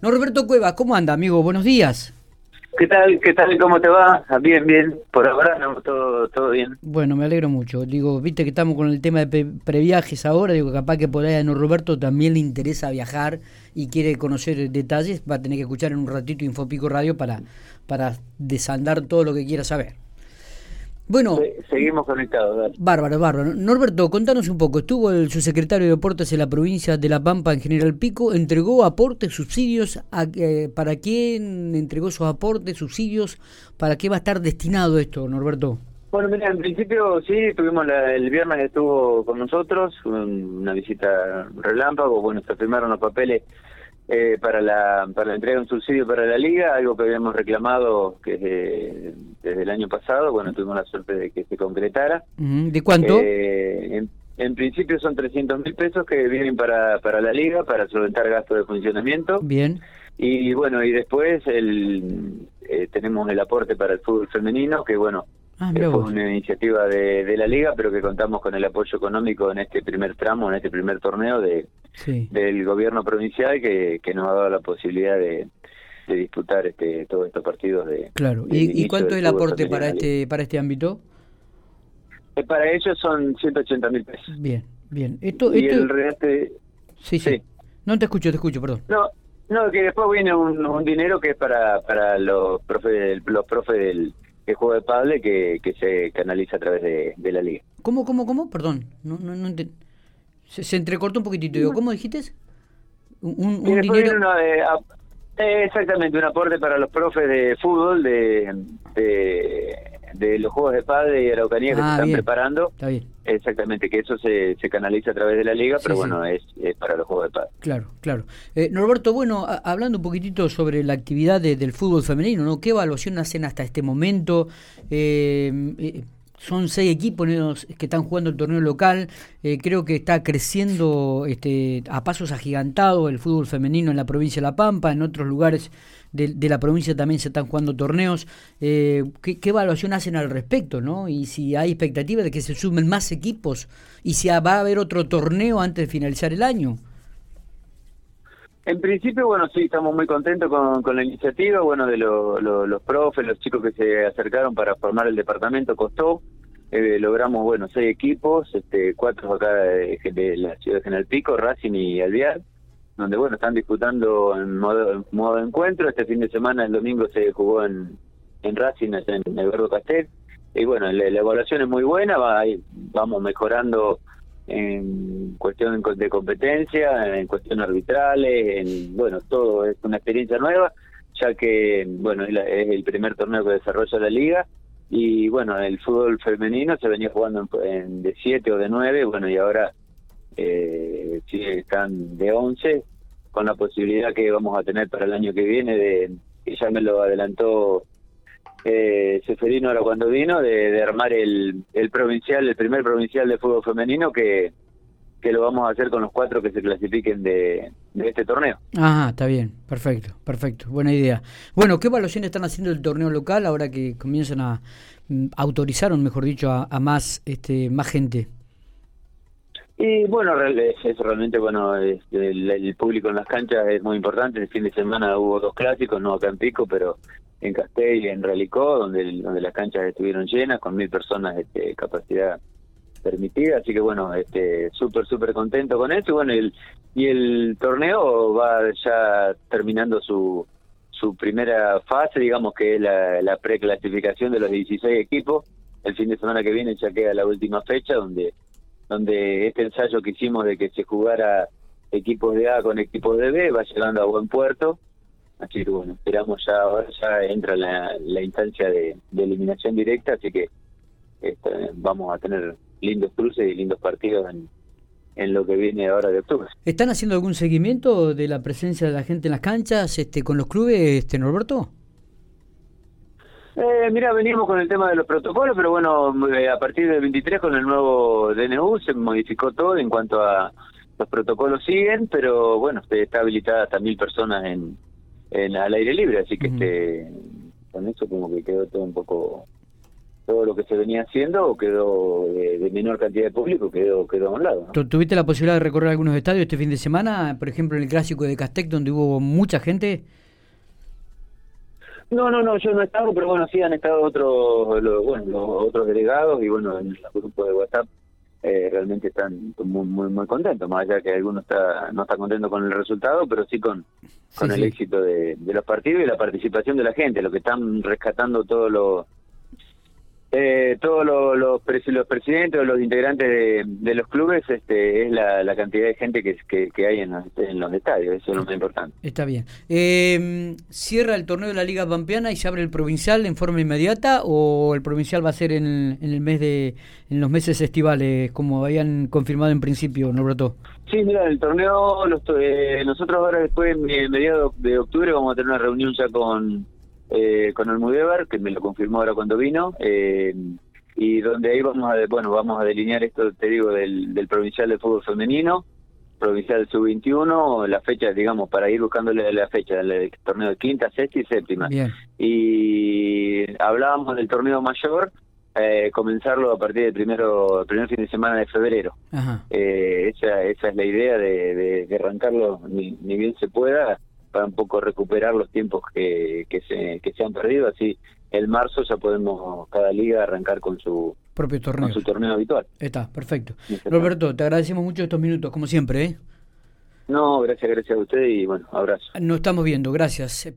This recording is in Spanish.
Norberto Cuevas, ¿cómo anda, amigo? Buenos días. ¿Qué tal? ¿Qué tal? ¿Cómo te va? Bien, bien. Por ahora no, todo, todo bien. Bueno, me alegro mucho. Digo, viste que estamos con el tema de previajes ahora. Digo, capaz que por ahí a Norberto también le interesa viajar y quiere conocer detalles. Va a tener que escuchar en un ratito Infopico Radio para, para desandar todo lo que quiera saber. Bueno, seguimos conectados. Bárbaro, bárbaro. Norberto, contanos un poco. Estuvo el subsecretario de Deportes en la provincia de La Pampa, en General Pico, entregó aportes, subsidios. A, eh, ¿Para quién entregó esos aportes, subsidios? ¿Para qué va a estar destinado esto, Norberto? Bueno, mira, en principio sí, tuvimos el viernes estuvo con nosotros, una visita relámpago, bueno, se firmaron los papeles eh, para la para la entrega de un subsidio para la liga, algo que habíamos reclamado que desde, el año pasado, bueno, tuvimos la suerte de que se concretara. ¿De cuánto? Eh, en, principio son 300 mil pesos que vienen para, para la liga, para solventar gastos de funcionamiento. Bien. Y bueno, y después el, eh, tenemos el aporte para el fútbol femenino, que bueno, Ah, fue una iniciativa de, la liga, pero que contamos con el apoyo económico en este primer tramo, en este primer torneo de del gobierno provincial que, que nos ha dado la posibilidad de, disputar este todos estos partidos de claro. y, cuánto es el aporte para este para este ámbito eh, para ellos son 180 mil pesos. Bien bien. Esto, y el resto sí, sí, no te escucho te escucho perdón. No no que después viene un, dinero que es para para los profes los profes del el juego de padre que, que se canaliza a través de, de la liga. ¿Cómo, cómo, cómo? Perdón, no, no, no se, se, entrecortó un poquitito. Digo, ¿Cómo dijiste? Un, un dinero... Eh, exactamente, un aporte para los profes de fútbol de, de, los Juegos de Padre y Araucanía que se ah, están preparando. Está bien. Exactamente, que eso se, se canaliza a través de la liga, pero bueno, Es, para los Juegos de Padre. Claro, claro. Eh, Norberto, bueno, hablando un poquitito sobre la actividad del fútbol femenino, ¿no? ¿Qué evaluación hacen hasta este momento? Eh, eh son seis equipos que están jugando el torneo local. Eh, creo que está creciendo este, a pasos agigantados el fútbol femenino en la provincia de La Pampa. En otros lugares de, la provincia también se están jugando torneos. Eh, ¿qué, evaluación hacen al respecto? ¿no? Y si hay expectativa de que se sumen más equipos y si va a haber otro torneo antes de finalizar el año. En principio, bueno, sí, estamos muy contentos con, con la iniciativa, bueno, de los profes, los chicos que se acercaron para formar el departamento, costó, eh, logramos, bueno, seis equipos, este, cuatro acá de, la ciudad de General Pico, Racing y Alviar, donde, bueno, están disputando en modo, modo de encuentro, este fin de semana, el domingo se jugó en, en Racing, en Eduardo Castel, y bueno, la, evaluación es muy buena, va, vamos mejorando en cuestión de competencia, en cuestión arbitrales, en, bueno, todo es una experiencia nueva, ya que, bueno, es, el primer torneo que desarrolla la liga, y bueno, el fútbol femenino se venía jugando en, de 7 o de 9, bueno, y ahora eh, sí están de 11, con la posibilidad que vamos a tener para el año que viene de, que ya me lo adelantó eh, Seferino ahora cuando vino, de, armar el, el provincial, el primer provincial de fútbol femenino que, que lo vamos a hacer con los cuatro que se clasifiquen de, de este torneo. Ajá, está bien, perfecto, perfecto, buena idea. Bueno, ¿qué evaluaciones están haciendo el torneo local ahora que comienzan a mm, autorizaron, mejor dicho, a, más este más gente? Y bueno, es, realmente bueno, el, el, público en las canchas es muy importante. El fin de semana hubo dos clásicos, no acá en Pico, pero en Castell en Ralicó, donde, donde las canchas estuvieron llenas, con mil personas de este, capacidad permitida, así que bueno, este súper, súper contento con eso, y bueno, el, y el torneo va ya terminando su, su primera fase, digamos que es la, la preclasificación de los 16 equipos, el fin de semana que viene ya queda la última fecha, donde, donde este ensayo que hicimos de que se jugara equipos de A con equipos de B va llegando a buen puerto, Así que bueno, esperamos ya, ahora ya entra la, la instancia de, eliminación directa, así que este, vamos a tener lindos cruces y lindos partidos en, en lo que viene ahora de octubre. ¿Están haciendo algún seguimiento de la presencia de la gente en las canchas este, con los clubes, este, Norberto? Eh, mira, venimos con el tema de los protocolos, pero bueno, eh, a partir del 23 con el nuevo DNU se modificó todo en cuanto a los protocolos siguen, pero bueno, está habilitada hasta mil personas en, en, al aire libre, así que este con eso como que quedó todo un poco todo lo que se venía haciendo quedó de, menor cantidad de público, quedó, quedó a un lado. ¿Tuviste la posibilidad de recorrer algunos estadios este fin de semana? Por ejemplo, en el clásico de Castec, donde hubo mucha gente. No, no, no, yo no he estado, pero bueno, sí han estado otros, bueno, los otros delegados y bueno, en el grupo de WhatsApp eh, realmente están muy, muy muy contentos, más allá que algunos está, no está contento con el resultado, pero sí con, con el éxito de, de, los partidos y la participación de la gente, lo que están rescatando todos los eh, todos los, los, presidentes o los integrantes de, los clubes este, es la, cantidad de gente que, que, hay en los, en los, estadios, eso es lo más importante. Está bien. Eh, ¿Cierra el torneo de la Liga Pampeana y se abre el provincial en forma inmediata o el provincial va a ser en, en el mes de en los meses estivales, como habían confirmado en principio, Norberto? Sí, mira, el torneo, eh, nosotros ahora después, en mediados de octubre, vamos a tener una reunión ya con eh, con Almudebar, que me lo confirmó ahora cuando vino, eh, y donde ahí vamos a, bueno, vamos a delinear esto, te digo, del, del provincial de fútbol femenino, provincial sub-21, la fecha, digamos, para ir buscándole la fecha del torneo de quinta, sexta y séptima. Y hablábamos del torneo mayor, eh, comenzarlo a partir del primero primer fin de semana de febrero. Eh, esa, esa es la idea de, de, arrancarlo ni, ni bien se pueda para un poco recuperar los tiempos que, que, se, que se han perdido. Así, el marzo ya podemos cada liga arrancar con su propio torneo, su torneo habitual. Está, perfecto. Roberto, te agradecemos mucho estos minutos, como siempre. ¿eh? No, gracias, gracias a usted y bueno, abrazo. Nos estamos viendo, gracias.